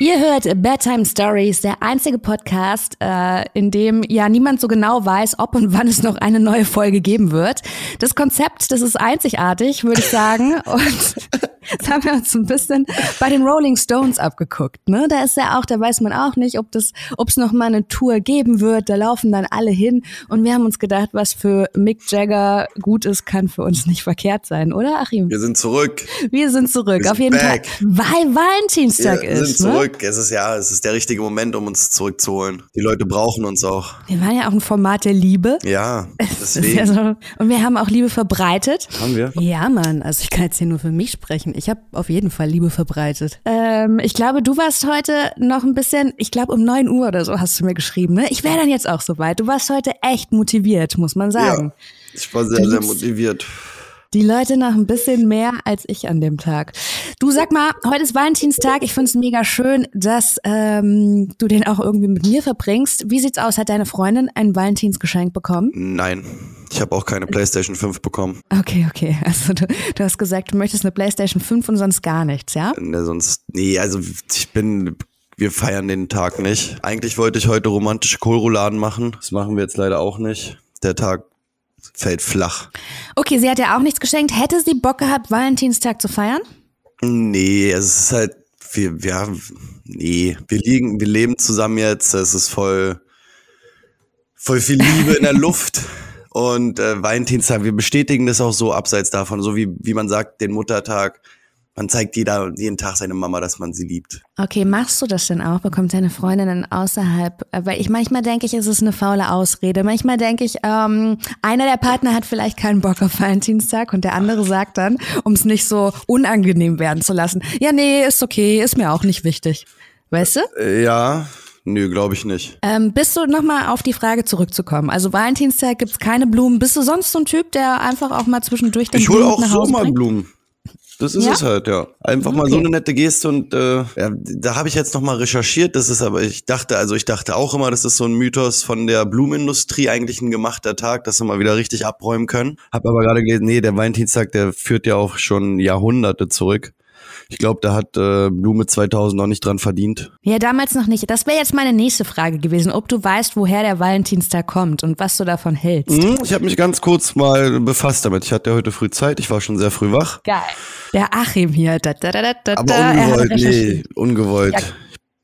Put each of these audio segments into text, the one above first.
Ihr hört Bedtime Stories, der einzige Podcast, äh, in dem ja niemand so genau weiß, ob und wann es noch eine neue Folge geben wird. Das Konzept, das ist einzigartig, würde ich sagen. Und das haben wir uns ein bisschen bei den Rolling Stones abgeguckt. Ne? Da ist ja auch, da weiß man auch nicht, ob das, ob es noch mal eine Tour geben wird. Da laufen dann alle hin. Und wir haben uns gedacht, was für Mick Jagger gut ist, kann für uns nicht verkehrt sein, oder Achim? Wir sind zurück. Wir sind zurück, Wir auf sind jeden back. Fall, weil Valentinstag Wir ist. sind Ne? zurück. Es ist ja, es ist der richtige Moment, um uns zurückzuholen. Die Leute brauchen uns auch. Wir waren ja auch ein Format der Liebe. Ja, deswegen. ja so, und wir haben auch Liebe verbreitet. Haben wir? Ja, Mann, also ich kann jetzt hier nur für mich sprechen. Ich habe auf jeden Fall Liebe verbreitet. Ähm, ich glaube, du warst heute noch ein bisschen, ich glaube um 9 Uhr oder so hast du mir geschrieben. Ne? Ich wäre dann jetzt auch soweit. Du warst heute echt motiviert, muss man sagen. Ja, ich war sehr, Du sehr liebst- motiviert. Die Leute noch ein bisschen mehr als ich an dem Tag. Du sag mal, heute ist Valentinstag. Ich finde es mega schön, dass ähm, du den auch irgendwie mit mir verbringst. Wie sieht's aus? Hat deine Freundin ein Valentinsgeschenk bekommen? Nein, ich habe auch keine PlayStation 5 bekommen. Okay, okay. Also du, du hast gesagt, du möchtest eine PlayStation 5 und sonst gar nichts, ja? Ne, sonst, nee, also ich bin, wir feiern den Tag nicht. Eigentlich wollte ich heute romantische Kohlrouladen machen. Das machen wir jetzt leider auch nicht. Der Tag fällt flach. Okay, sie hat ja auch nichts geschenkt. Hätte sie Bock gehabt, Valentinstag zu feiern? Nee, es ist halt, wir, wir haben, nee, wir liegen, wir leben zusammen jetzt, es ist voll, voll viel Liebe in der Luft. Und äh, Valentinstag, wir bestätigen das auch so abseits davon, so wie, wie man sagt, den Muttertag. Man zeigt jeder, jeden Tag seine Mama, dass man sie liebt. Okay, machst du das denn auch? Bekommt deine Freundin dann außerhalb? äh, Weil ich manchmal denke ich, es ist eine faule Ausrede. Manchmal denke ich, ähm, einer der Partner hat vielleicht keinen Bock auf Valentinstag und der andere sagt dann, um es nicht so unangenehm werden zu lassen, ja, nee, ist okay, ist mir auch nicht wichtig. Weißt du? Äh, ja, nö, glaube ich nicht. Ähm, bist du nochmal auf die Frage zurückzukommen? Also Valentinstag gibt's keine Blumen. Bist du sonst so ein Typ, der einfach auch mal zwischendurch den Ich hole auch so mal? Blumen. Das ist Ja? es halt, ja. Einfach mal so Okay. eine nette Geste und äh, ja, da habe ich jetzt noch mal recherchiert. Das ist aber, ich dachte, also ich dachte auch immer, das ist so ein Mythos von der Blumenindustrie, eigentlich ein gemachter Tag, dass sie mal wieder richtig abräumen können. Hab aber gerade gelesen, nee, der Valentinstag, der führt ja auch schon Jahrhunderte zurück. Ich glaube, da hat äh, Blume 2000 noch nicht dran verdient. Ja, damals noch nicht. Das wäre jetzt meine nächste Frage gewesen, ob du weißt, woher der Valentinstag kommt und was du davon hältst. Hm, ich habe mich ganz kurz mal befasst damit. Ich hatte heute früh Zeit, ich war schon sehr früh wach. Geil. Der Achim hier. Da, da, da, da, da, Aber er ungewollt, nee, ungewollt. Ja,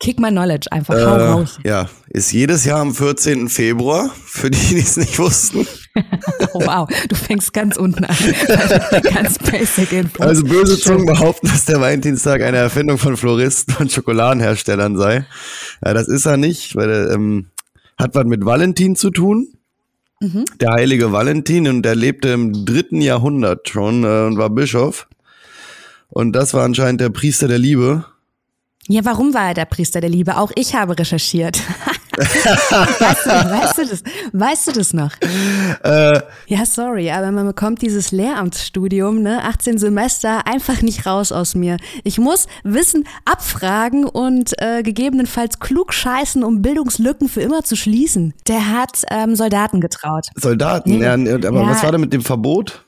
Kick my knowledge einfach. Hau Äh, raus. ja, ist jedes Jahr am 14. Februar, für die, die es nicht wussten. Oh, wow, du fängst ganz unten an. ganz basic Info. Also böse Zungen behaupten, dass der Valentinstag eine Erfindung von Floristen und Schokoladenherstellern sei. Ja, das ist er nicht, weil er ähm, hat was mit Valentin zu tun. Der heilige Valentin und der lebte im dritten Jahrhundert schon äh, und war Bischof. Und das war anscheinend der Priester der Liebe. Ja, warum war er der Priester der Liebe? Auch ich habe recherchiert. weißt, du, weißt, du das, weißt du das noch? Äh, Ja, sorry, aber man bekommt dieses Lehramtsstudium, ne, 18 Semester, einfach nicht raus aus mir. Ich muss Wissen abfragen und äh, gegebenenfalls klug scheißen, um Bildungslücken für immer zu schließen. Der hat ähm, Soldaten getraut. Soldaten, Nee. ja, aber Ja. was war denn mit dem Verbot?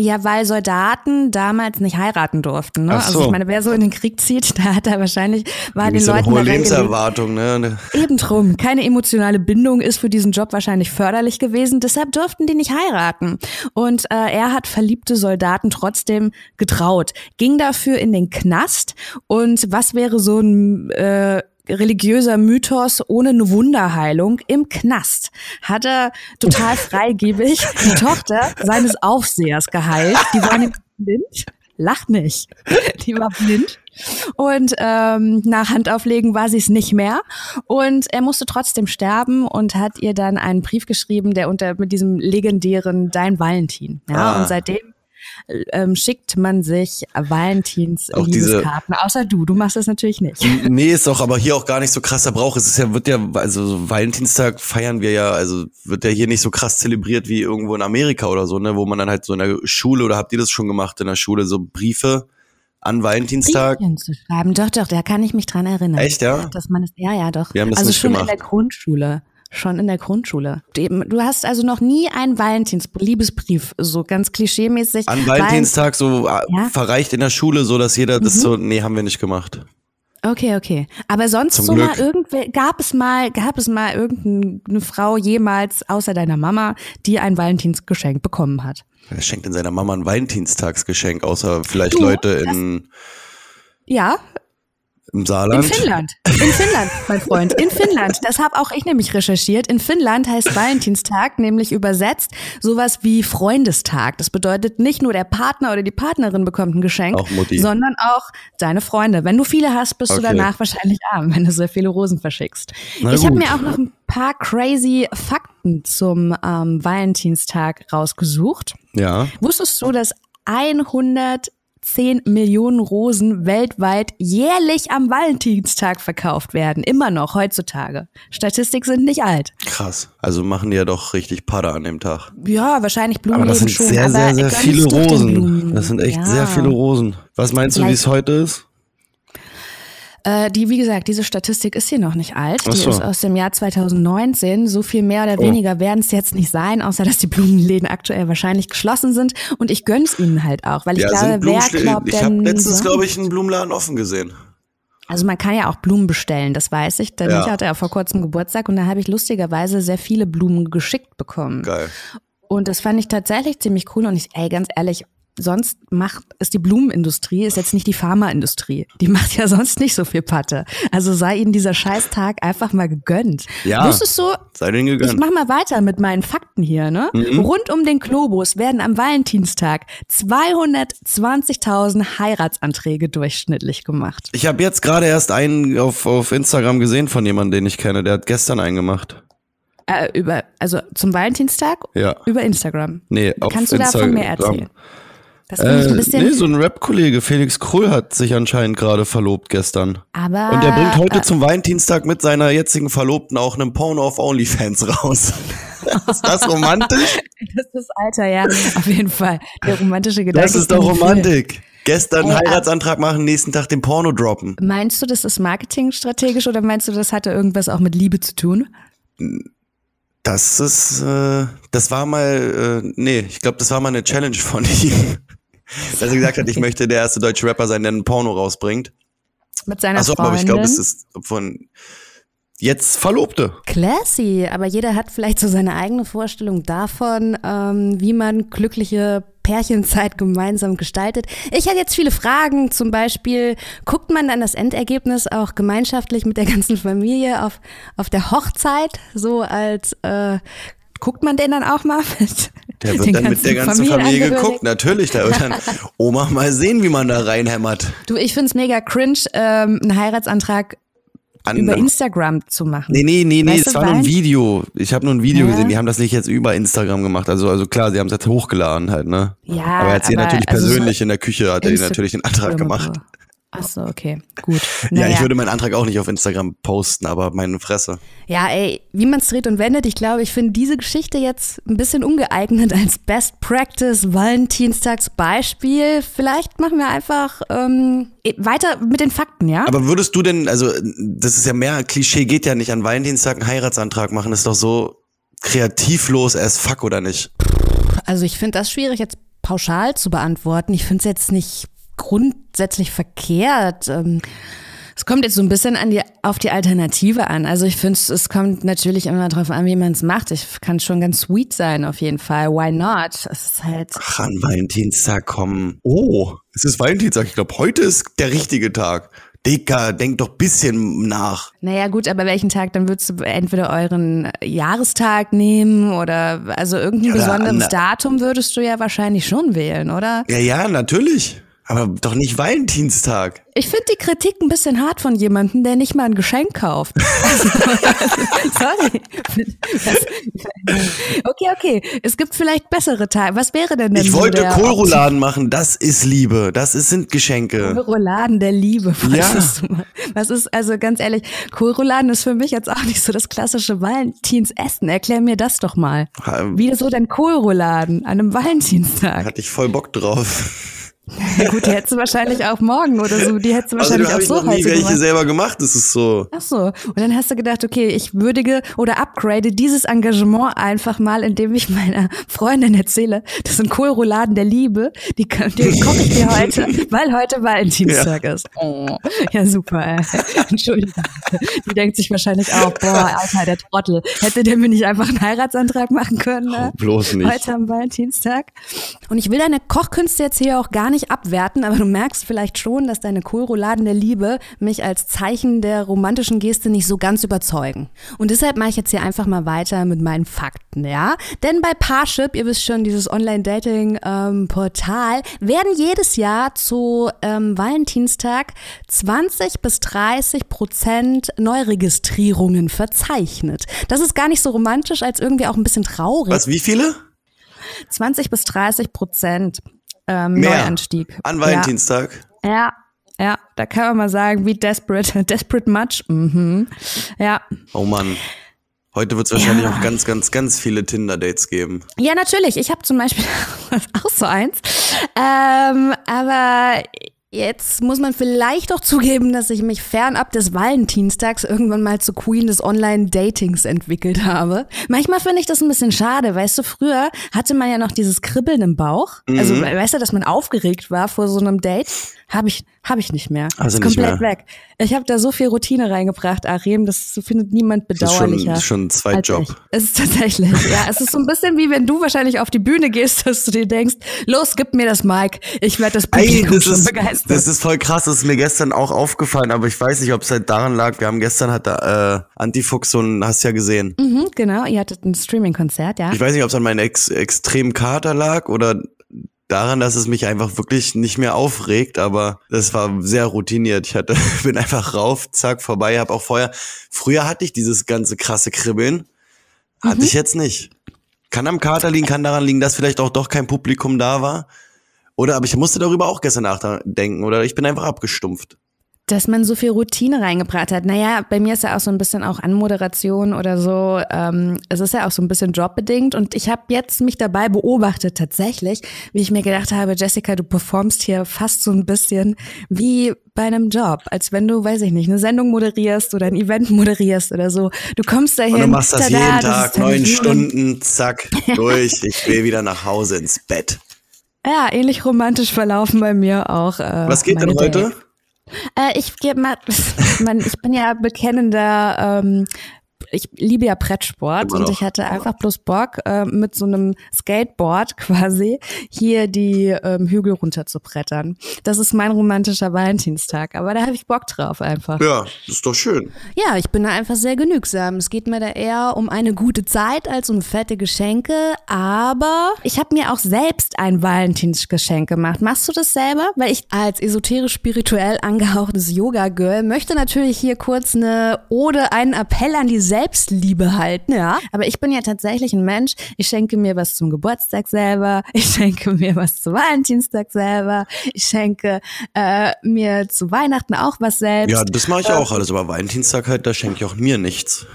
Ja, weil Soldaten damals nicht heiraten durften. Ne? Ach so. Also ich meine, wer so in den Krieg zieht, da hat er wahrscheinlich, war den so eine Leuten hohe. Lebenserwartung, ne? Eben drum. Keine emotionale Bindung ist für diesen Job wahrscheinlich förderlich gewesen. Deshalb durften die nicht heiraten. Und äh, er hat verliebte Soldaten trotzdem getraut. Ging dafür in den Knast. Und was wäre so ein äh, religiöser Mythos ohne eine Wunderheilung im Knast hat er total freigebig die Tochter seines Aufsehers geheilt. Die war nämlich blind. Lach nicht. Die war blind. Und ähm, nach Handauflegen war sie es nicht mehr. Und er musste trotzdem sterben und hat ihr dann einen Brief geschrieben, der unter mit diesem legendären Dein Valentin. Ja, Ah. und seitdem ähm, schickt man sich Valentins Auch diese- Liebeskarten. Außer du, du machst das natürlich nicht. Nee, ist doch aber hier auch gar nicht so krasser Brauch. Es ist ja, wird ja, also so Valentinstag feiern wir ja, also wird ja hier nicht so krass zelebriert wie irgendwo in Amerika oder so, ne, wo man dann halt so in der Schule oder habt ihr das schon gemacht in der Schule, so Briefe an Valentinstag? Zu schreiben. Doch, doch, da kann ich mich dran erinnern. Echt, ja? Dass man es, ja, ja, doch. Wir haben das also schon gemacht. in der Grundschule. Schon in der Grundschule. Du hast also noch nie einen Valentins-Liebesbrief, so ganz klischeemäßig. An Valentinstag so äh, Ja. verreicht in der Schule, so dass jeder das so, nee, haben wir nicht gemacht. Okay, okay. Aber sonst Zum so Glück. mal irgendwer, gab es mal, gab es mal irgendeine Frau jemals, außer deiner Mama, die ein Valentinsgeschenk bekommen hat? Er schenkt in seiner Mama ein Valentinstagsgeschenk, außer vielleicht Du, Leute in, Ja, im in Saarland. Finnland. In Finnland, mein Freund. In Finnland. Das habe auch ich nämlich recherchiert. In Finnland heißt Valentinstag nämlich übersetzt sowas wie Freundestag. Das bedeutet nicht nur der Partner oder die Partnerin bekommt ein Geschenk, Auch sondern auch deine Freunde. Wenn du viele hast, bist du Okay. danach wahrscheinlich arm, wenn du sehr viele Rosen verschickst. Na ich habe mir auch noch ein paar crazy Fakten zum ähm, Valentinstag rausgesucht. Ja. Wusstest du, dass 110 Millionen Rosen weltweit jährlich am Valentinstag verkauft werden? Immer noch heutzutage. Statistik sind nicht alt. Krass. Also machen die ja doch richtig Pada an dem Tag. Ja, wahrscheinlich Aber das sind schon. sehr, sehr, sehr viele Rosen. Blumen? Das sind echt Ja. sehr viele Rosen. Was meinst du, wie es heute ist? Äh, die, wie gesagt, diese Statistik ist hier noch nicht alt. Die so. ist aus dem Jahr 2019. So viel mehr oder Oh. weniger werden es jetzt nicht sein, außer dass die Blumenläden aktuell wahrscheinlich geschlossen sind. Und ich gönn's ihnen halt auch, weil ich glaube, wer glaubt Ich habe denn letztens, sonst? glaube ich, einen Blumenladen offen gesehen. Also man kann ja auch Blumen bestellen, das weiß ich, denn Ja. ich hatte ja vor kurzem Geburtstag und da habe ich lustigerweise sehr viele Blumen geschickt bekommen. Geil. Und das fand ich tatsächlich ziemlich cool und ich, ey, ganz ehrlich, sonst macht ist die Blumenindustrie, ist jetzt nicht die Pharmaindustrie. Die macht ja sonst nicht so viel Patte. Also sei ihnen dieser Scheißtag einfach mal gegönnt. Ja. Wusstest du, Sei denen ich gegönnt. mach mal weiter mit meinen Fakten hier, ne? Mhm. Rund um den Globus werden am Valentinstag 220.000 Heiratsanträge durchschnittlich gemacht. Ich habe jetzt gerade erst einen auf, auf Instagram gesehen von jemandem, den ich kenne. Der hat gestern einen gemacht. Äh, über, also zum Valentinstag? Ja. Über Instagram. Nee, auf Kannst du davon mehr Instagram. erzählen? Das finde ich Äh, ein bisschen. nee, so ein Rap-Kollege, Felix Krull, hat sich anscheinend gerade verlobt gestern. aber. Und der bringt heute äh, zum Valentinstag mit seiner jetzigen Verlobten auch einen Porno auf OnlyFans raus. ist das romantisch? Das ist Alter, ja. Auf jeden Fall. Der romantische Gedanke. Das ist doch Romantik. Gestern Ey, Heiratsantrag machen, nächsten Tag den Porno droppen. Meinst du, das ist marketingstrategisch oder meinst du, das hatte irgendwas auch mit Liebe zu tun? Das ist, äh, das war mal, äh, nee, ich glaube, das war mal eine Challenge von ihm. Dass er gesagt hat, ich möchte der erste deutsche Rapper sein, der einen Porno rausbringt. Mit seiner Achso, Freundin? aber ich glaube, es ist von jetzt Verlobte. Classy, aber jeder hat vielleicht so seine eigene Vorstellung davon, ähm, wie man glückliche Pärchenzeit gemeinsam gestaltet. Ich hätte jetzt viele Fragen, zum Beispiel, guckt man dann das Endergebnis auch gemeinschaftlich mit der ganzen Familie auf, auf der Hochzeit, so als, äh, guckt man den dann auch mal mit Der den wird dann mit der ganzen Familie geguckt. Natürlich, da wird dann Oma mal sehen, wie man da reinhämmert. Du, ich find's mega cringe, ähm, einen Heiratsantrag An, über Instagram zu machen. Nee, nee, nee, nee, Weißt es war nur ein Video. Ich habe nur ein Video Ja. gesehen. Die haben das nicht jetzt über Instagram gemacht. Also, also klar, sie haben es jetzt hochgeladen halt, ne? Ja, aber er hat sie natürlich also so persönlich in der Küche, hat er natürlich den Antrag gemacht. Ach so, okay, gut. Ja, ich Naja. würde meinen Antrag auch nicht auf Instagram posten, aber meine Fresse. Ja, ey, wie man es dreht und wendet, ich glaube, ich finde diese Geschichte jetzt ein bisschen ungeeignet als Best Practice Valentinstags Beispiel. Vielleicht machen wir einfach ähm, eh, weiter mit den Fakten, ja? Aber würdest du denn, also das ist ja mehr Klischee, geht ja nicht an Valentinstag einen Heiratsantrag machen, ist doch so kreativlos as fuck, oder nicht? Also ich finde das schwierig jetzt pauschal zu beantworten. Ich finde es jetzt nicht grundsätzlich verkehrt. Ähm, Es kommt jetzt so ein bisschen an die, auf die Alternative an. Also ich finde, es kommt natürlich immer darauf an, wie man es macht. Ich kann schon ganz sweet sein, auf jeden Fall. Why not? Es ist halt. Ach, an Valentinstag kommen. Oh, es ist Valentinstag. Ich glaube, heute ist der richtige Tag. Dicker, denk doch bisschen nach. Naja, gut, aber welchen Tag? Dann würdest du entweder euren Jahrestag nehmen oder also irgendein Ja, besonderes Datum würdest du ja wahrscheinlich schon wählen, oder? Ja, ja, natürlich. Aber doch nicht Valentinstag. Ich finde die Kritik ein bisschen hart von jemandem, der nicht mal ein Geschenk kauft. Also, sorry. Okay, okay. Es gibt vielleicht bessere Tage. Was wäre denn denn Ich so wollte Kohlrouladen machen. Das ist Liebe. Das ist, sind Geschenke. Kohlrouladen der Liebe. Ja. Was ist, also ganz ehrlich, Kohlrouladen ist für mich jetzt auch nicht so das klassische Valentinsessen. Erklär mir das doch mal. Wie so denn Kohlrouladen an einem Valentinstag? Hatte ich voll Bock drauf. Ja, gut, die hättest du wahrscheinlich auch morgen oder so. Die hättest du wahrscheinlich also, auch so ich noch nie welche gemacht. selber gemacht. Das ist so. Ach so. Und dann hast du gedacht, okay, ich würdige oder upgrade dieses Engagement einfach mal, indem ich meiner Freundin erzähle, das sind Kohlrouladen der Liebe. Die, die koche ich dir heute, weil heute Valentinstag ja. ist. Oh, ja super. Ey. Entschuldigung. Die denkt sich wahrscheinlich auch, boah, Alter, der Trottel. Hätte der mir nicht einfach einen Heiratsantrag machen können? Ne? Oh, bloß nicht. Heute am Valentinstag. Und ich will deine Kochkünste jetzt hier auch gar nicht abwerten, aber du merkst vielleicht schon, dass deine Kohlrouladen der Liebe mich als Zeichen der romantischen Geste nicht so ganz überzeugen. Und deshalb mache ich jetzt hier einfach mal weiter mit meinen Fakten, ja? Denn bei Parship, ihr wisst schon, dieses Online-Dating-Portal, ähm, werden jedes Jahr zu ähm, Valentinstag 20 bis 30 Prozent Neuregistrierungen verzeichnet. Das ist gar nicht so romantisch, als irgendwie auch ein bisschen traurig. Was, wie viele? 20 bis 30 Prozent ähm, Mehr Neuanstieg. An Valentinstag? Ja. ja. Ja, da kann man mal sagen, wie desperate, desperate much. Mhm. Ja. Oh Mann. Heute wird es wahrscheinlich ja. auch ganz, ganz, ganz viele Tinder-Dates geben. Ja, natürlich. Ich habe zum Beispiel auch so eins. Ähm, aber Jetzt muss man vielleicht auch zugeben, dass ich mich fernab des Valentinstags irgendwann mal zur Queen des Online-Datings entwickelt habe. Manchmal finde ich das ein bisschen schade. Weißt du, früher hatte man ja noch dieses Kribbeln im Bauch. Also, mhm. Also, weißt du, dass man aufgeregt war vor so einem Date. Habe ich, habe ich nicht mehr. Also ist komplett weg. Ich habe da so viel Routine reingebracht, Arim, das findet niemand bedauerlicher. Das ist schon, schon ein Zweitjob. Es ist tatsächlich, ja. Es ist so ein bisschen wie wenn du wahrscheinlich auf die Bühne gehst, dass du dir denkst, los, gib mir das Mic. Ich werde das Publikum Ey, das ist, begeistern. Das ist voll krass, das ist mir gestern auch aufgefallen, aber ich weiß nicht, ob es halt daran lag. Wir haben gestern hat da äh, Antifuchs und hast ja gesehen. Mhm, genau, ihr hattet ein Streaming-Konzert, ja. Ich weiß nicht, ob es an meinem ex extremen Kater lag oder daran, dass es mich einfach wirklich nicht mehr aufregt, aber das war sehr routiniert. Ich hatte, bin einfach rauf, zack, vorbei, habe auch vorher, früher hatte ich dieses ganze krasse Kribbeln, hatte mhm. ich jetzt nicht. Kann am Kater liegen, kann daran liegen, dass vielleicht auch doch kein Publikum da war. Oder, aber ich musste darüber auch gestern nachdenken, oder ich bin einfach abgestumpft dass man so viel Routine reingebracht hat. Naja, bei mir ist ja auch so ein bisschen auch Anmoderation oder so. Ähm, es ist ja auch so ein bisschen jobbedingt. Und ich habe jetzt mich dabei beobachtet tatsächlich, wie ich mir gedacht habe, Jessica, du performst hier fast so ein bisschen wie bei einem Job, als wenn du, weiß ich nicht, eine Sendung moderierst oder ein Event moderierst oder so. Du kommst dahin. Und du machst das tada, jeden Tag, neun Stunden, zack, durch. Ich will wieder nach Hause ins Bett. Ja, ähnlich romantisch verlaufen bei mir auch. Äh, Was geht denn heute? Day. Äh, ich mal, ich bin ja bekennender ähm, ich liebe ja Brettsport und ich hatte einfach bloß Bock, äh, mit so einem Skateboard quasi hier die ähm, Hügel runter zu brettern. Das ist mein romantischer Valentinstag, aber da habe ich Bock drauf einfach. Ja, das ist doch schön. Ja, ich bin da einfach sehr genügsam. Es geht mir da eher um eine gute Zeit als um fette Geschenke, aber ich habe mir auch selbst ein Valentinsgeschenk gemacht. Machst du das selber? Weil ich als esoterisch spirituell angehauchtes Yoga-Girl möchte natürlich hier kurz eine Ode, einen Appell an die Selbstliebe halten, ja. Aber ich bin ja tatsächlich ein Mensch. Ich schenke mir was zum Geburtstag selber. Ich schenke mir was zu Valentinstag selber. Ich schenke äh, mir zu Weihnachten auch was selbst. Ja, das mache ich äh, auch alles. Aber Valentinstag halt, da schenke ich auch mir nichts.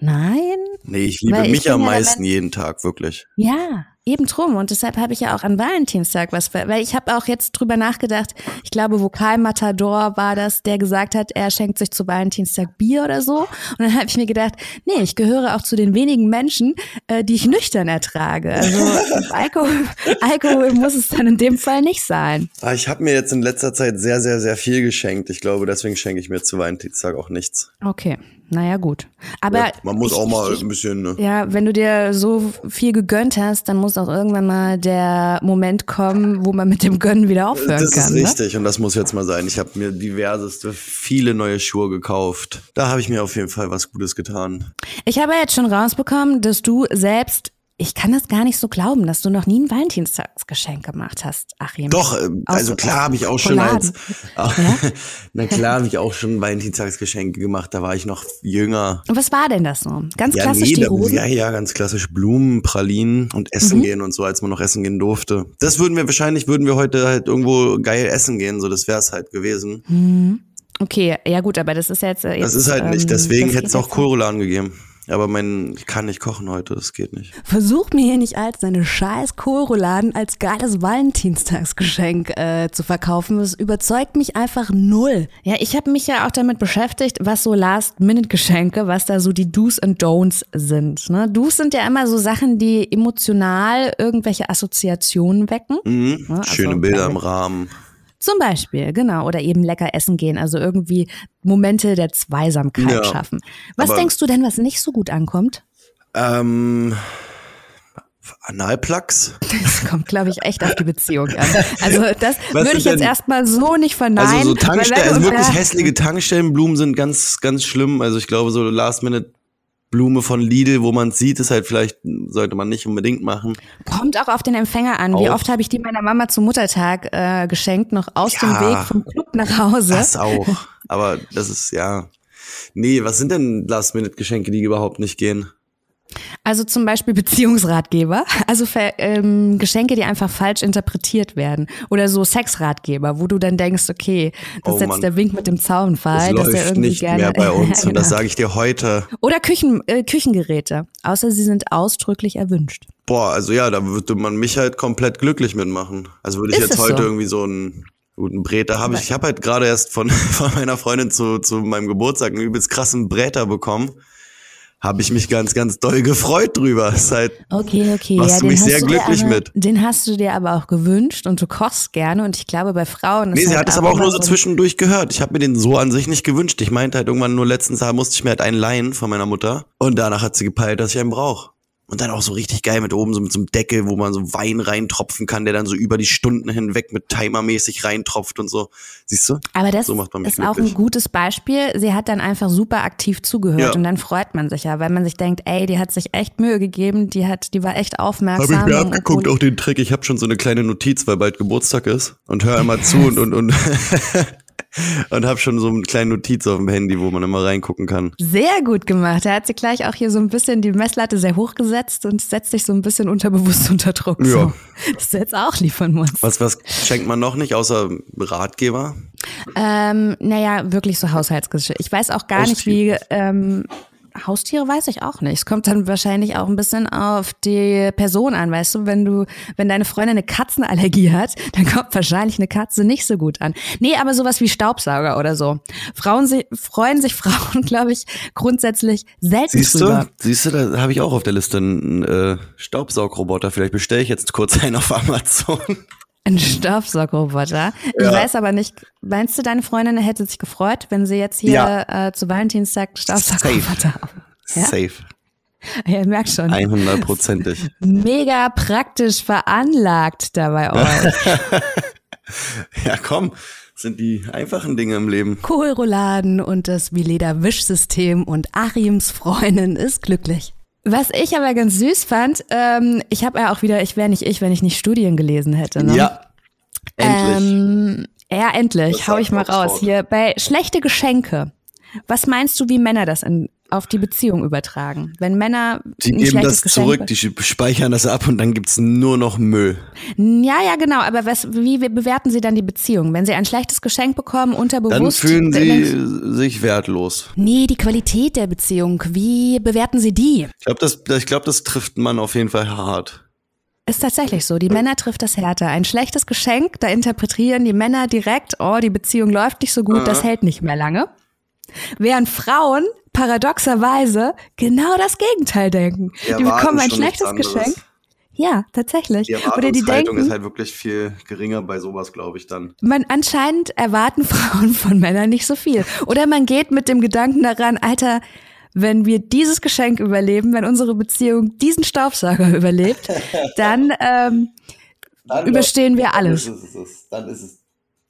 Nein. Nee, ich liebe mich am meisten jeden Tag, wirklich. Ja, Eben drum. Und deshalb habe ich ja auch an Valentinstag was, weil ich habe auch jetzt drüber nachgedacht, ich glaube, Vokalmatador war das, der gesagt hat, er schenkt sich zu Valentinstag Bier oder so. Und dann habe ich mir gedacht, nee, ich gehöre auch zu den wenigen Menschen, äh, die ich nüchtern ertrage. Also Alkohol, Alkohol muss es dann in dem Fall nicht sein. Ah, ich habe mir jetzt in letzter Zeit sehr, sehr, sehr viel geschenkt. Ich glaube, deswegen schenke ich mir zu Valentinstag auch nichts. Okay. Naja, gut. Aber ja, man muss ich, auch mal ein bisschen. Ne? Ja, wenn du dir so viel gegönnt hast, dann muss auch irgendwann mal der Moment kommen, wo man mit dem Gönnen wieder aufhören das kann. Das ist ne? richtig und das muss jetzt mal sein. Ich habe mir diverseste, viele neue Schuhe gekauft. Da habe ich mir auf jeden Fall was Gutes getan. Ich habe jetzt schon rausbekommen, dass du selbst ich kann das gar nicht so glauben, dass du noch nie ein Valentinstagsgeschenk gemacht hast, Achim. Doch, äh, also klar habe ich auch schon als, ja? na klar habe ich auch schon Valentinstagsgeschenke gemacht, da war ich noch jünger. Und was war denn das so? Ganz ja, klassisch nee, die Rosen? Ja, ja, ganz klassisch Blumen, Pralinen und Essen mhm. gehen und so, als man noch essen gehen durfte. Das würden wir wahrscheinlich, würden wir heute halt irgendwo geil essen gehen, so das wäre es halt gewesen. Mhm. Okay, ja gut, aber das ist jetzt. jetzt das ist halt nicht, ähm, deswegen hätte es auch Kohlrouladen gegeben. Aber mein, ich kann nicht kochen heute, das geht nicht. Versuch mir hier nicht als deine scheiß Kohlrouladen als geiles Valentinstagsgeschenk äh, zu verkaufen. Das überzeugt mich einfach null. Ja, ich habe mich ja auch damit beschäftigt, was so Last-Minute-Geschenke, was da so die Do's and Don'ts sind. Ne? Do's sind ja immer so Sachen, die emotional irgendwelche Assoziationen wecken. Mhm. Ne? Also, Schöne Bilder im Rahmen. Zum Beispiel, genau. Oder eben lecker essen gehen. Also irgendwie Momente der Zweisamkeit ja, schaffen. Was denkst du denn, was nicht so gut ankommt? Ähm, Analplugs? Das kommt, glaube ich, echt auf die Beziehung an. Also das würde ich jetzt erstmal so nicht verneinen. Also so Tankstellen, also wirklich hässliche Tankstellenblumen sind ganz, ganz schlimm. Also ich glaube, so Last Minute Blume von Lidl, wo man sieht, ist halt vielleicht, sollte man nicht unbedingt machen. Kommt auch auf den Empfänger an. Auch. Wie oft habe ich die meiner Mama zum Muttertag äh, geschenkt, noch aus ja, dem Weg vom Club nach Hause. Das auch. Aber das ist, ja. Nee, was sind denn Last-Minute-Geschenke, die überhaupt nicht gehen? Also zum Beispiel Beziehungsratgeber, also für, ähm, Geschenke, die einfach falsch interpretiert werden. Oder so Sexratgeber, wo du dann denkst, okay, das oh ist jetzt Mann. der Wink mit dem Zaunpfahl. Das läuft nicht gerne, mehr bei uns genau. und das genau. sage ich dir heute. Oder Küchen, äh, Küchengeräte, außer sie sind ausdrücklich erwünscht. Boah, also ja, da würde man mich halt komplett glücklich mitmachen. Also würde ich ist jetzt heute so? irgendwie so einen guten Bräter habe ich. Ich habe halt gerade erst von, von meiner Freundin zu, zu meinem Geburtstag einen übelst krassen Bräter bekommen habe ich mich ganz, ganz doll gefreut drüber. Seit okay, okay. Machst ja, du mich sehr glücklich aber, mit. Den hast du dir aber auch gewünscht und du kochst gerne und ich glaube bei Frauen. Nee, sie halt hat es aber auch nur so zwischendurch gehört. Ich habe mir den so an sich nicht gewünscht. Ich meinte halt irgendwann nur letztens, da musste ich mir halt einen leihen von meiner Mutter und danach hat sie gepeilt, dass ich einen brauche. Und dann auch so richtig geil mit oben so mit so einem Deckel, wo man so Wein reintropfen kann, der dann so über die Stunden hinweg mit timermäßig reintropft und so. Siehst du? Aber das so ist glücklich. auch ein gutes Beispiel. Sie hat dann einfach super aktiv zugehört ja. und dann freut man sich ja, weil man sich denkt, ey, die hat sich echt Mühe gegeben, die hat, die war echt aufmerksam. Habe ich mir abgeguckt, auch den Trick. Ich habe schon so eine kleine Notiz, weil bald Geburtstag ist und hör immer zu und und und und habe schon so eine kleine Notiz auf dem Handy, wo man immer reingucken kann. Sehr gut gemacht. Er hat sich gleich auch hier so ein bisschen die Messlatte sehr hoch gesetzt und setzt sich so ein bisschen unterbewusst unter Druck. Ja. So. Das du jetzt auch liefern musst. Was, was schenkt man noch nicht, außer Ratgeber? Ähm, naja, wirklich so Haushaltsgeschichte. Ich weiß auch gar nicht, wie ähm, Haustiere weiß ich auch nicht. Es kommt dann wahrscheinlich auch ein bisschen auf die Person an, weißt du, wenn du, wenn deine Freundin eine Katzenallergie hat, dann kommt wahrscheinlich eine Katze nicht so gut an. Nee, aber sowas wie Staubsauger oder so. Frauen sich, freuen sich Frauen, glaube ich, grundsätzlich selten Siehst drüber. du, siehst du, da habe ich auch auf der Liste einen äh, Staubsaugroboter. Vielleicht bestelle ich jetzt kurz einen auf Amazon. Ein Staubsaugerroboter. Ich ja. weiß aber nicht, meinst du, deine Freundin hätte sich gefreut, wenn sie jetzt hier ja. äh, zu Valentinstag Staubsaugerroboter haben? Ja? Safe. Ja, ihr merkt schon. 100%ig. Mega praktisch veranlagt da bei euch. ja, komm, sind die einfachen Dinge im Leben. Kohlrouladen und das Vileda Wischsystem und Achims Freundin ist glücklich. Was ich aber ganz süß fand, ähm, ich habe ja auch wieder, ich wäre nicht ich, wenn ich nicht Studien gelesen hätte. Ne? Ja, endlich. Ähm, ja, endlich, das hau ich mal raus. Hier bei schlechte Geschenke. Was meinst du, wie Männer das in, auf die Beziehung übertragen? Wenn Männer die geben das Geschenk zurück, die speichern das ab und dann gibt's nur noch Müll. Ja, ja, genau. Aber was, wie bewerten sie dann die Beziehung? Wenn sie ein schlechtes Geschenk bekommen, unterbewusst? Dann fühlen sie sich wertlos. Nee, die Qualität der Beziehung. Wie bewerten sie die? Ich glaube, das, ich glaube, das trifft man auf jeden Fall hart. Ist tatsächlich so. Die Männer trifft das härter. Ein schlechtes Geschenk, da interpretieren die Männer direkt, oh, die Beziehung läuft nicht so gut, das hält nicht mehr lange. Während Frauen paradoxerweise genau das Gegenteil denken. Die, die bekommen ein schlechtes Geschenk. Ja, tatsächlich. Die Oder die denken, ist halt wirklich viel geringer bei sowas, glaube ich dann. Man anscheinend erwarten Frauen von Männern nicht so viel. Oder man geht mit dem Gedanken daran, Alter, wenn wir dieses Geschenk überleben, wenn unsere Beziehung diesen Staubsauger überlebt, dann, ähm, dann überstehen wir alles. Dann ist es, dann ist es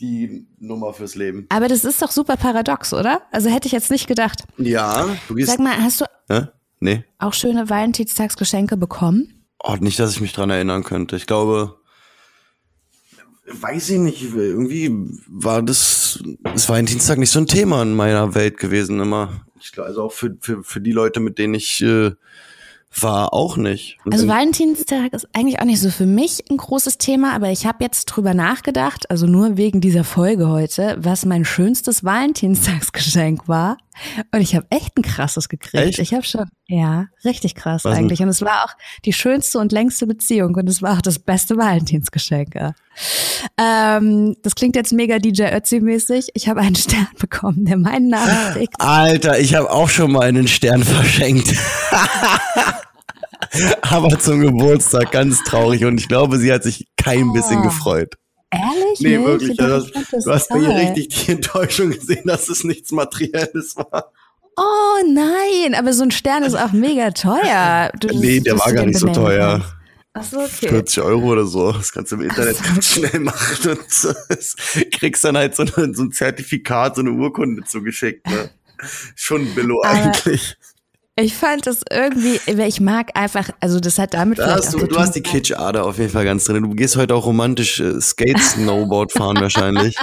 die Nummer fürs Leben. Aber das ist doch super paradox, oder? Also hätte ich jetzt nicht gedacht. Ja, du gehst. Sag mal, hast du Hä? Nee. auch schöne Valentinstagsgeschenke bekommen? Oh, nicht, dass ich mich dran erinnern könnte. Ich glaube, weiß ich nicht, irgendwie war das, das Valentinstag nicht so ein Thema in meiner Welt gewesen immer. Ich glaube, also auch für, für, für die Leute, mit denen ich äh, war auch nicht. Und also Valentinstag ist eigentlich auch nicht so für mich ein großes Thema, aber ich habe jetzt drüber nachgedacht, also nur wegen dieser Folge heute, was mein schönstes Valentinstagsgeschenk war. Und ich habe echt ein krasses gekriegt. Echt? Ich habe schon, ja, richtig krass Was eigentlich. Denn? Und es war auch die schönste und längste Beziehung und es war auch das beste Valentinsgeschenk. Ähm, das klingt jetzt mega DJ Ötzi-mäßig. Ich habe einen Stern bekommen, der meinen Namen trägt. Alter, ich habe auch schon mal einen Stern verschenkt. Aber zum Geburtstag ganz traurig und ich glaube, sie hat sich kein oh. bisschen gefreut. Ehrlich? Nee, nicht? wirklich. Also, du hast bei ihr richtig die Enttäuschung gesehen, dass es nichts Materielles war. Oh nein, aber so ein Stern ist auch mega teuer. Du, nee, der war gar nicht so teuer. Kannst. Ach so, okay. 40 Euro oder so. Das kannst du im Internet so, ganz schnell machen und so, kriegst dann halt so, eine, so, ein Zertifikat, so eine Urkunde zugeschickt. Ne? Schon Billo eigentlich. Ich fand das irgendwie, ich mag einfach, also das hat damit da hast du, du hast die Kitsch-Ader auf jeden Fall ganz drin. Du gehst heute auch romantisch äh, Skate-Snowboard fahren wahrscheinlich.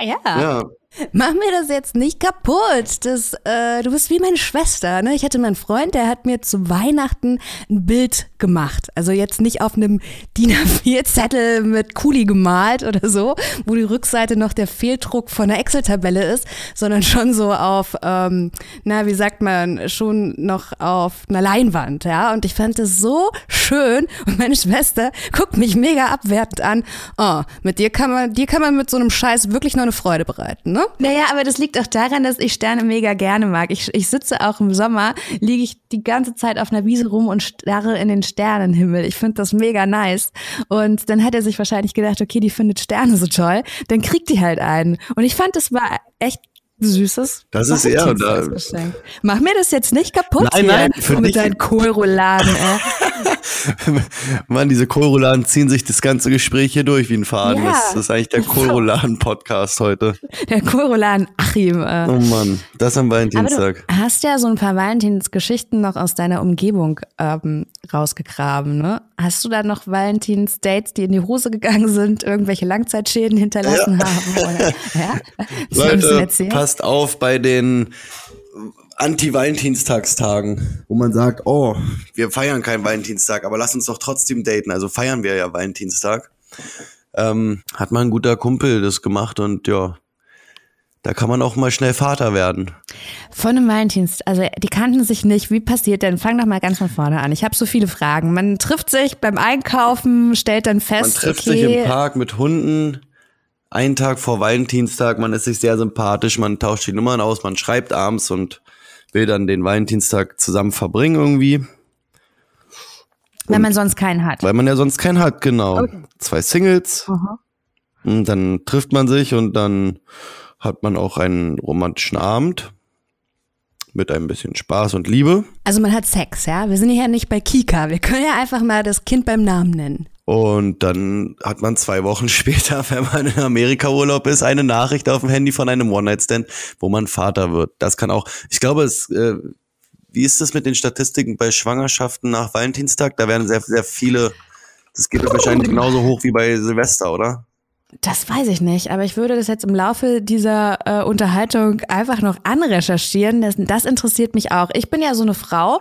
ja. Ja. Mach mir das jetzt nicht kaputt. Das, äh, du bist wie meine Schwester. Ne? Ich hatte meinen Freund, der hat mir zu Weihnachten ein Bild gemacht. Also jetzt nicht auf einem DIN A4-Zettel mit Kuli gemalt oder so, wo die Rückseite noch der Fehldruck von der Excel-Tabelle ist, sondern schon so auf, ähm, na, wie sagt man, schon noch auf einer Leinwand. Ja? Und ich fand das so schön. Und meine Schwester guckt mich mega abwertend an. Oh, mit dir kann man, dir kann man mit so einem Scheiß wirklich noch eine Freude bereiten. Ne? Naja, aber das liegt auch daran, dass ich Sterne mega gerne mag. Ich, ich sitze auch im Sommer, liege ich die ganze Zeit auf einer Wiese rum und starre in den Sternenhimmel. Ich finde das mega nice. Und dann hat er sich wahrscheinlich gedacht, okay, die findet Sterne so toll, dann kriegt die halt einen. Und ich fand, das war echt Süßes. Das ist eher da. Mach mir das jetzt nicht kaputt. Nein, nein, für mit deinen Kohlrouladen. Äh. Mann, diese Kohlrouladen ziehen sich das ganze Gespräch hier durch wie ein Faden. Ja. Das ist eigentlich der Kohlrouladen-Podcast heute. Der Kohlrouladen-Achim. Äh. Oh Mann, das am Valentinstag. du hast ja so ein paar Valentinsgeschichten noch aus deiner Umgebung ähm, rausgegraben, ne? Hast du da noch Valentins-Dates, die in die Hose gegangen sind, irgendwelche Langzeitschäden hinterlassen ja. haben? Oder, ja? Leute, passt auf bei den Anti-Valentinstagstagen, wo man sagt, oh, wir feiern keinen Valentinstag, aber lass uns doch trotzdem daten. Also feiern wir ja Valentinstag. Ähm, hat mal ein guter Kumpel das gemacht und ja, da kann man auch mal schnell Vater werden. Von einem Valentinstag, also die kannten sich nicht. Wie passiert denn? Fang doch mal ganz von vorne an. Ich habe so viele Fragen. Man trifft sich beim Einkaufen, stellt dann fest, man trifft okay, sich im Park mit Hunden. Einen Tag vor Valentinstag, man ist sich sehr sympathisch, man tauscht die Nummern aus, man schreibt abends und will dann den Valentinstag zusammen verbringen irgendwie. Wenn man sonst keinen hat. Weil man ja sonst keinen hat, genau. Okay. Zwei Singles. Aha. Und dann trifft man sich und dann hat man auch einen romantischen Abend mit ein bisschen Spaß und Liebe. Also man hat Sex, ja? Wir sind ja nicht bei Kika. Wir können ja einfach mal das Kind beim Namen nennen. Und dann hat man zwei Wochen später, wenn man in Amerika Urlaub ist, eine Nachricht auf dem Handy von einem One-Night-Stand, wo man Vater wird. Das kann auch, ich glaube, es, äh, wie ist das mit den Statistiken bei Schwangerschaften nach Valentinstag? Da werden sehr, sehr viele, das geht wahrscheinlich genauso hoch wie bei Silvester, oder? Das weiß ich nicht, aber ich würde das jetzt im Laufe dieser äh, Unterhaltung einfach noch anrecherchieren. Das, das interessiert mich auch. Ich bin ja so eine Frau.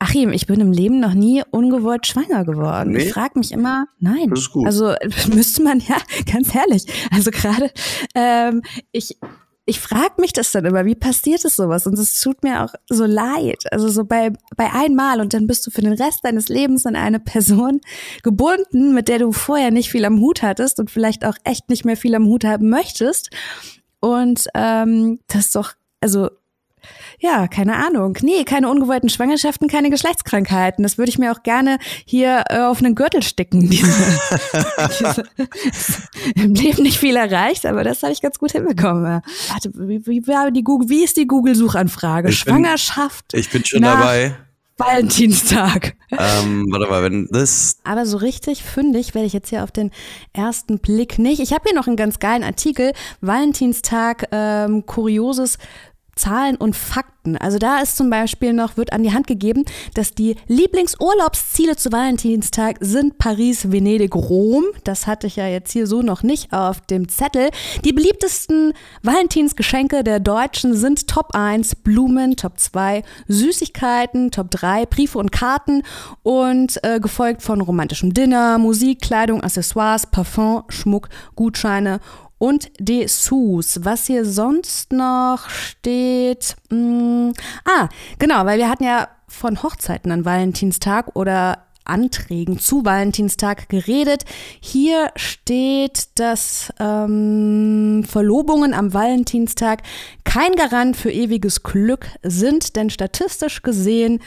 Achim, ich bin im Leben noch nie ungewollt schwanger geworden. Nee? Ich frage mich immer, nein. Das ist gut. Also müsste man ja, ganz ehrlich. Also gerade, ähm, ich, ich frage mich das dann immer, wie passiert es sowas? Und es tut mir auch so leid. Also so bei, bei einmal und dann bist du für den Rest deines Lebens an eine Person gebunden, mit der du vorher nicht viel am Hut hattest und vielleicht auch echt nicht mehr viel am Hut haben möchtest. Und ähm, das ist doch, also ja, keine Ahnung. Nee, keine ungewollten Schwangerschaften, keine Geschlechtskrankheiten. Das würde ich mir auch gerne hier äh, auf einen Gürtel sticken. Diese, diese, Im Leben nicht viel erreicht, aber das habe ich ganz gut hinbekommen. Warte, wie, wie, die Google, wie ist die Google-Suchanfrage? Schwangerschaft. ich bin schon dabei. Valentinstag. Ähm, warte mal, wenn das. Aber so richtig fündig werde ich jetzt hier auf den ersten Blick nicht. Ich habe hier noch einen ganz geilen Artikel. Valentinstag, ähm, kurioses Zahlen und Fakten. Also da ist zum Beispiel noch, wird an die Hand gegeben, dass die Lieblingsurlaubsziele zu Valentinstag sind Paris, Venedig, Rom. Das hatte ich ja jetzt hier so noch nicht auf dem Zettel. Die beliebtesten Valentinsgeschenke der Deutschen sind Top 1 Blumen, Top 2 Süßigkeiten, Top 3 Briefe und Karten und äh, gefolgt von romantischem Dinner, Musik, Kleidung, Accessoires, Parfum, Schmuck, Gutscheine und Dessous. Was hier sonst noch steht. Mh, mm, ah, genau, weil wir hatten ja von Hochzeiten an Valentinstag oder Anträgen zu Valentinstag geredet. Hier steht, dass ähm, Verlobungen am Valentinstag kein Garant für ewiges Glück sind, denn statistisch gesehen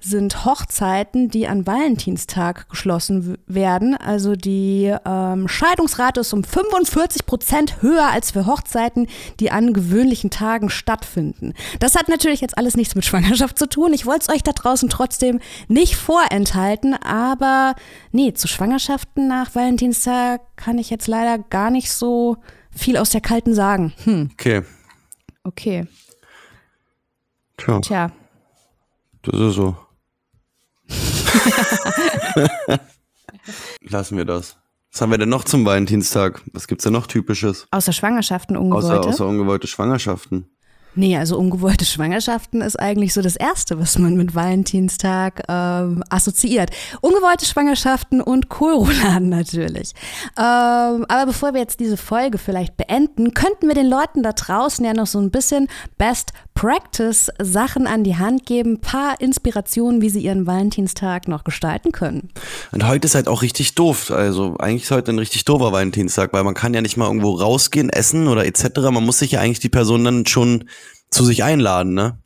sind Hochzeiten, die an Valentinstag geschlossen werden. Also die ähm, Scheidungsrate ist um 45 Prozent höher als für Hochzeiten, die an gewöhnlichen Tagen stattfinden. Das hat natürlich jetzt alles nichts mit Schwangerschaft zu tun. Ich wollte es euch da draußen trotzdem nicht vorenthalten, aber nee, zu Schwangerschaften nach Valentinstag kann ich jetzt leider gar nicht so viel aus der Kalten sagen. Hm. Okay. Okay. Tja. Tja. Das ist so. Lassen wir das. Was haben wir denn noch zum Valentinstag? Was gibt's denn noch typisches? Außer Schwangerschaften, ungewollte? Außer, außer ungewollte Schwangerschaften. Nee, also ungewollte Schwangerschaften ist eigentlich so das Erste, was man mit Valentinstag ähm, assoziiert. Ungewollte Schwangerschaften und Kohlrouladen natürlich. Ähm, aber bevor wir jetzt diese Folge vielleicht beenden, könnten wir den Leuten da draußen ja noch so ein bisschen Best Practice Sachen an die Hand geben, paar Inspirationen, wie sie ihren Valentinstag noch gestalten können. Und heute ist halt auch richtig doof. Also eigentlich ist heute ein richtig doofer Valentinstag, weil man kann ja nicht mal irgendwo rausgehen, essen oder etc. Man muss sich ja eigentlich die Person dann schon zu sich einladen, ne?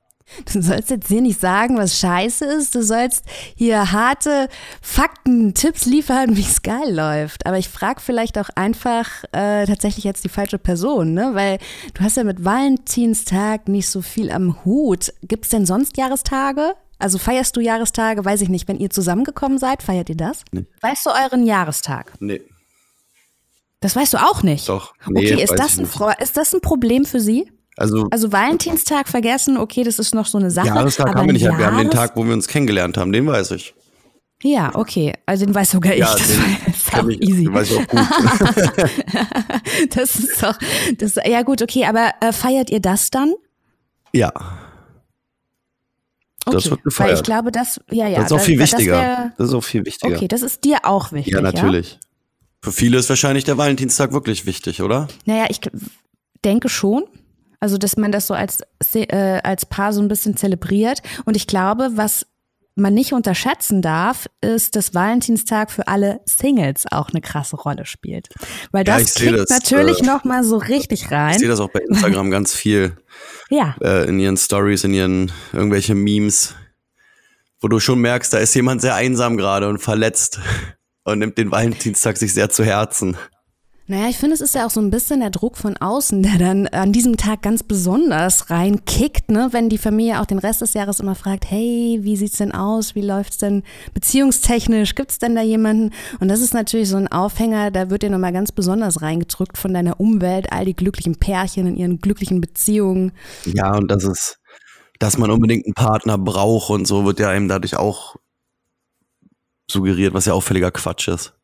Du sollst jetzt hier nicht sagen, was scheiße ist. Du sollst hier harte Fakten, Tipps liefern, wie es geil läuft. Aber ich frage vielleicht auch einfach äh, tatsächlich jetzt die falsche Person, ne? Weil du hast ja mit Valentinstag nicht so viel am Hut. Gibt es denn sonst Jahrestage? Also feierst du Jahrestage? Weiß ich nicht. Wenn ihr zusammengekommen seid, feiert ihr das? Nee. Weißt du euren Jahrestag? Nee. Das weißt du auch nicht? Doch. Nee, okay, ist das, ein, ist das ein Problem für Sie? Also, also Valentinstag vergessen, okay, das ist noch so eine Sache. Jahrestag haben wir nicht, Jahres wir haben den Tag, wo wir uns kennengelernt haben, den weiß ich. Ja, okay. Also den weiß sogar ich. Ja, das auch ich, easy. Den weiß ich auch gut. das ist doch, das, ja gut, okay, aber äh, feiert ihr das dann? Ja. Okay, das wird gefeiert. Weil ich glaube, das, ja, ja. Das ist auch viel wichtiger. Das, wär, das, ist auch viel wichtiger. Okay, das ist dir auch wichtig. Ja, natürlich. Ja? Für viele ist wahrscheinlich der Valentinstag wirklich wichtig, oder? Naja, ich denke schon. Also, dass man das so als, äh, als Paar so ein bisschen zelebriert. Und ich glaube, was man nicht unterschätzen darf, ist, dass Valentinstag für alle Singles auch eine krasse Rolle spielt. Weil das ja, kickt das, natürlich äh, noch mal so richtig rein. Ich sehe das auch bei Instagram ganz viel. Ja. Äh, in ihren Stories, in ihren irgendwelche Memes, wo du schon merkst, da ist jemand sehr einsam gerade und verletzt und nimmt den Valentinstag sich sehr zu Herzen. Naja, ich finde, es ist ja auch so ein bisschen der Druck von außen, der dann an diesem Tag ganz besonders reinkickt, ne? wenn die Familie auch den Rest des Jahres immer fragt, hey, wie sieht's denn aus? Wie läuft's denn beziehungstechnisch? Gibt's denn da jemanden? Und das ist natürlich so ein Aufhänger, da wird dir nochmal ganz besonders reingedrückt von deiner Umwelt, all die glücklichen Pärchen in ihren glücklichen Beziehungen. Ja, und das ist, dass man unbedingt einen Partner braucht und so wird ja einem dadurch auch suggeriert, was ja auffälliger Quatsch ist.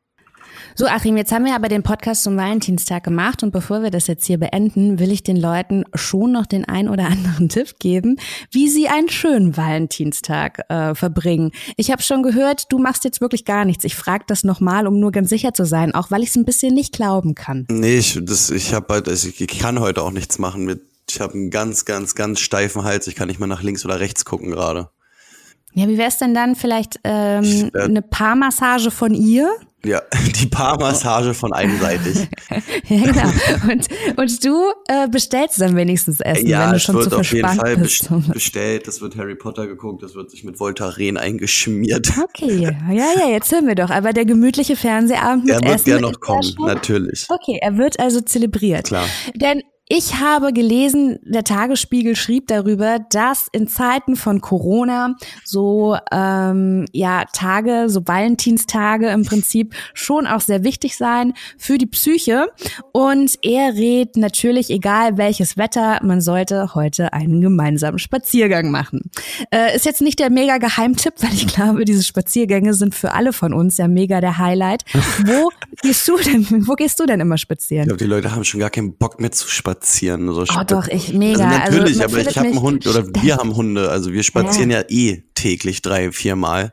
So, Achim, jetzt haben wir aber den Podcast zum Valentinstag gemacht und bevor wir das jetzt hier beenden, will ich den Leuten schon noch den ein oder anderen Tipp geben, wie sie einen schönen Valentinstag äh, verbringen. Ich habe schon gehört, du machst jetzt wirklich gar nichts. Ich frage das nochmal, um nur ganz sicher zu sein, auch weil ich es ein bisschen nicht glauben kann. Nee, ich, das, ich, hab halt, also ich kann heute auch nichts machen. Ich habe einen ganz, ganz, ganz steifen Hals. Ich kann nicht mal nach links oder rechts gucken gerade. Ja, wie wär's denn dann vielleicht ähm, eine Paarmassage von ihr? Ja, die Paarmassage von einseitig. ja, genau. Und, und du äh, bestellst dann wenigstens Essen, ja, wenn du schon wird zu auf jeden Fall bist. bestellt. Es wird Harry Potter geguckt, es wird sich mit Voltaren eingeschmiert. Okay, ja, ja, jetzt hören wir doch. Aber der gemütliche Fernsehabend mit Er wird Essen ja noch kommen, natürlich. Okay, er wird also zelebriert. Klar. Denn ich habe gelesen, der Tagesspiegel schrieb darüber, dass in Zeiten von Corona so ähm, ja Tage, so Valentinstage im Prinzip schon auch sehr wichtig seien für die Psyche. Und er rät natürlich, egal welches Wetter, man sollte heute einen gemeinsamen Spaziergang machen. Äh, ist jetzt nicht der mega Geheimtipp, weil ich glaube, diese Spaziergänge sind für alle von uns ja mega der Highlight. Wo gehst du denn? Wo gehst du denn immer spazieren? Ich glaube, die Leute haben schon gar keinen Bock mehr zu spazieren. So oh doch, ich mega. Also natürlich, also, aber ich habe einen Hund oder wir haben Hunde. Also wir spazieren ja, ja eh täglich drei, vier Mal.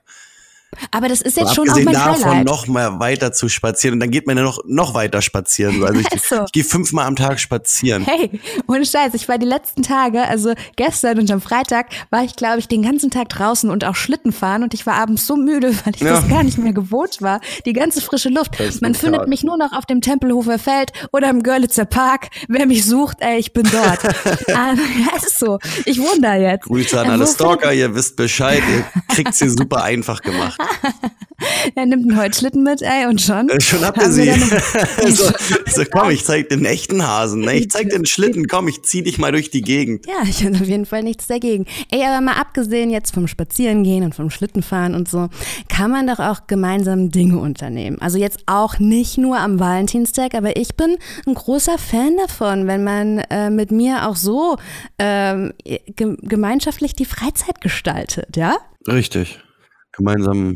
Aber das ist jetzt so schon auch mein davon Highlight. noch mal weiter zu spazieren und dann geht man ja noch noch weiter spazieren. Also ich, So. ich gehe fünfmal am Tag spazieren. Hey, ohne Scheiß, ich war die letzten Tage, also gestern und am Freitag, war ich, glaube ich, den ganzen Tag draußen und auch Schlitten fahren und ich war abends so müde, weil ich Ja. das gar nicht mehr gewohnt war. Die ganze frische Luft. Man findet mich nur noch auf dem Tempelhofer Feld oder im Görlitzer Park. Wer mich sucht, ey, ich bin dort. Aber, es ist so. Ich wohne da jetzt. Grüße an Ja, alle Stalker, ihr wisst Bescheid, ihr kriegt's hier super einfach gemacht. Er nimmt einen Holzschlitten mit, ey, und schon. Äh, Schon habt ihr sie. so, so, komm, ich zeig den echten Hasen. Ne? Ich zeig den Schlitten, komm, ich zieh dich mal durch die Gegend. Ja, ich habe auf jeden Fall nichts dagegen. Ey, aber mal abgesehen jetzt vom Spazierengehen und vom Schlittenfahren und so, kann man doch auch gemeinsam Dinge unternehmen. Also jetzt auch nicht nur am Valentinstag, aber ich bin ein großer Fan davon, wenn man äh, mit mir auch so ge gemeinschaftlich die Freizeit gestaltet, ja? Richtig. Gemeinsam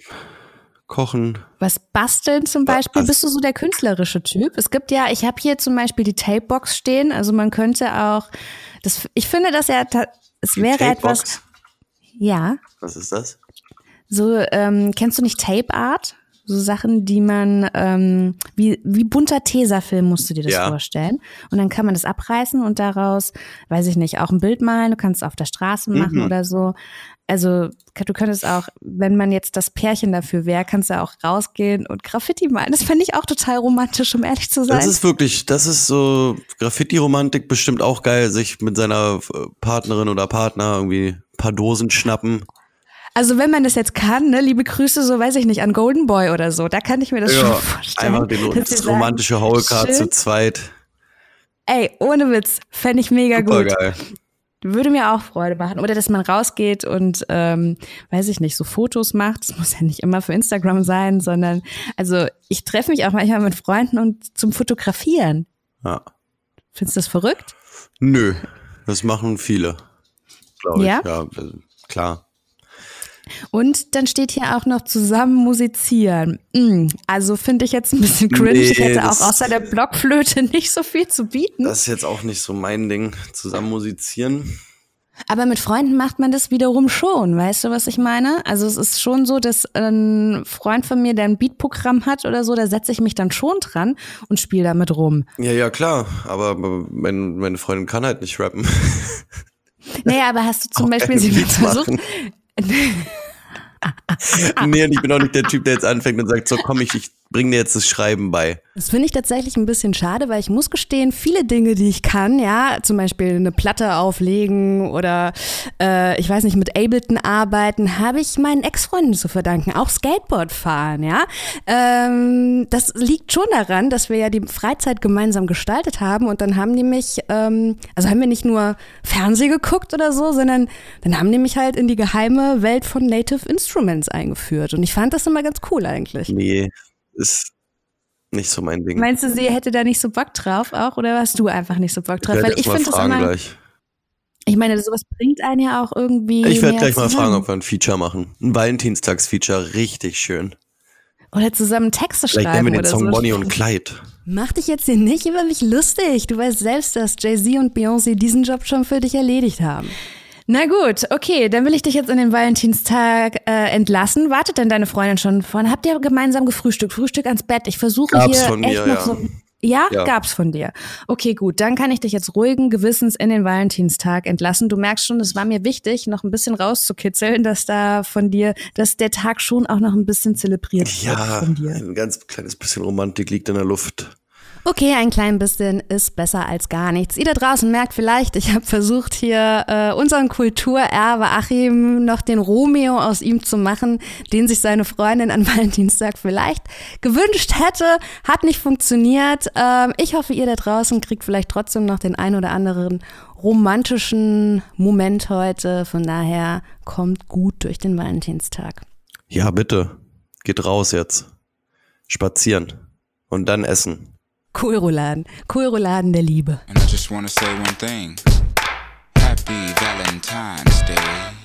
kochen. Was basteln zum Beispiel? was- Bist du so der künstlerische Typ? Es gibt ja, ich habe hier zum Beispiel die Tapebox stehen. Also man könnte auch, das, ich finde, dass ja, ta- es wäre etwas, Tapebox. ja. Was ist das? So, ähm, kennst du nicht Tape Art? So Sachen, die man, ähm, wie, wie bunter Tesafilm musst du dir das Ja. vorstellen. Und dann kann man das abreißen und daraus, weiß ich nicht, auch ein Bild malen. Du kannst es auf der Straße machen Mhm. oder so. Also du könntest auch, wenn man jetzt das Pärchen dafür wäre, kannst du auch rausgehen und Graffiti malen. Das fände ich auch total romantisch, um ehrlich zu sein. Das ist wirklich, das ist so Graffiti-Romantik bestimmt auch geil, sich mit seiner äh, Partnerin oder Partner irgendwie ein paar Dosen schnappen. also wenn man das jetzt kann, ne, liebe Grüße, so weiß ich nicht, an Golden Boy oder so, da kann ich mir das schon vorstellen. einfach den, das sagen, romantische schön. zu zweit. Ey, ohne Witz, fände ich mega Super gut. geil. Würde mir auch Freude machen. Oder dass man rausgeht und, ähm, weiß ich nicht, so Fotos macht. Das muss ja nicht immer für Instagram sein, sondern, also ich treffe mich auch manchmal mit Freunden und zum Fotografieren. Ja. Findest du das verrückt? Nö, das machen viele. Glaube ich. Ja? Ja, also, klar. Und dann steht hier auch noch zusammen musizieren. Mm, also finde ich jetzt ein bisschen cringe. ich Nee, hätte auch außer der Blockflöte nicht so viel zu bieten. Das ist jetzt auch nicht so mein Ding, zusammen musizieren. Aber mit Freunden macht man das wiederum schon, weißt du, was ich meine? Also es ist schon so, dass ein Freund von mir, der ein Beatprogramm hat oder so, da setze ich mich dann schon dran und spiele damit rum. Ja, ja, klar. Aber mein, meine Freundin kann halt nicht rappen. Naja, aber hast du zum Auch Beispiel sie mal versucht? machen. nee, und ich bin auch nicht der Typ, der jetzt anfängt und sagt, so komm, ich, ich bring dir jetzt das Schreiben bei. Das finde ich tatsächlich ein bisschen schade, weil ich muss gestehen, viele Dinge, die ich kann, ja, zum Beispiel eine Platte auflegen oder äh, ich weiß nicht, mit Ableton arbeiten, habe ich meinen Ex-Freunden zu verdanken. Auch Skateboard fahren, ja. Ähm, das liegt schon daran, dass wir ja die Freizeit gemeinsam gestaltet haben und dann haben die mich, ähm, also haben wir nicht nur Fernseh geguckt oder so, sondern dann haben die mich halt in die geheime Welt von Native Instruments eingeführt und ich fand das immer ganz cool eigentlich. Nee, ist nicht so mein Ding. Meinst du, sie hätte da nicht so Bock drauf auch oder hast du einfach nicht so Bock ich drauf? werde Weil ich mal finde das fragen immer, gleich. ich meine, sowas bringt einen ja auch irgendwie. Ich werde gleich mal zusammen. fragen, ob wir ein Feature machen. Ein Valentinstags-Feature, richtig schön. Oder zusammen Texte Vielleicht schreiben nennen wir den oder Song so. Bonnie und Clyde. Mach dich jetzt hier nicht über mich lustig. Du weißt selbst, dass Jay-Z und Beyoncé diesen Job schon für dich erledigt haben. Na gut, okay, dann will ich dich jetzt in den Valentinstag äh, entlassen. Wartet denn deine Freundin schon vorne? Habt ihr gemeinsam gefrühstückt? Frühstück ans Bett. Ich versuche Gab's hier von echt mir, noch ja. so. Ja, Ja. gab's von dir. Okay, gut, dann kann ich dich jetzt ruhigen Gewissens in den Valentinstag entlassen. Du merkst schon, es war mir wichtig, noch ein bisschen rauszukitzeln, dass da von dir, dass der Tag schon auch noch ein bisschen zelebriert wird Ja, von dir. ein ganz kleines bisschen Romantik liegt in der Luft. Okay, ein klein bisschen ist besser als gar nichts. Ihr da draußen merkt vielleicht, ich habe versucht, hier äh, unseren Kulturerbe Achim noch den Romeo aus ihm zu machen, den sich seine Freundin an Valentinstag vielleicht gewünscht hätte. Hat nicht funktioniert. Ähm, ich hoffe, ihr da draußen kriegt vielleicht trotzdem noch den ein oder anderen romantischen Moment heute. Von daher kommt gut durch den Valentinstag. Ja, bitte. Geht raus jetzt. Spazieren. Und dann essen. Kohlrouladen. Kohlrouladen der Liebe. And I just want to say one thing. Happy Valentine's Day.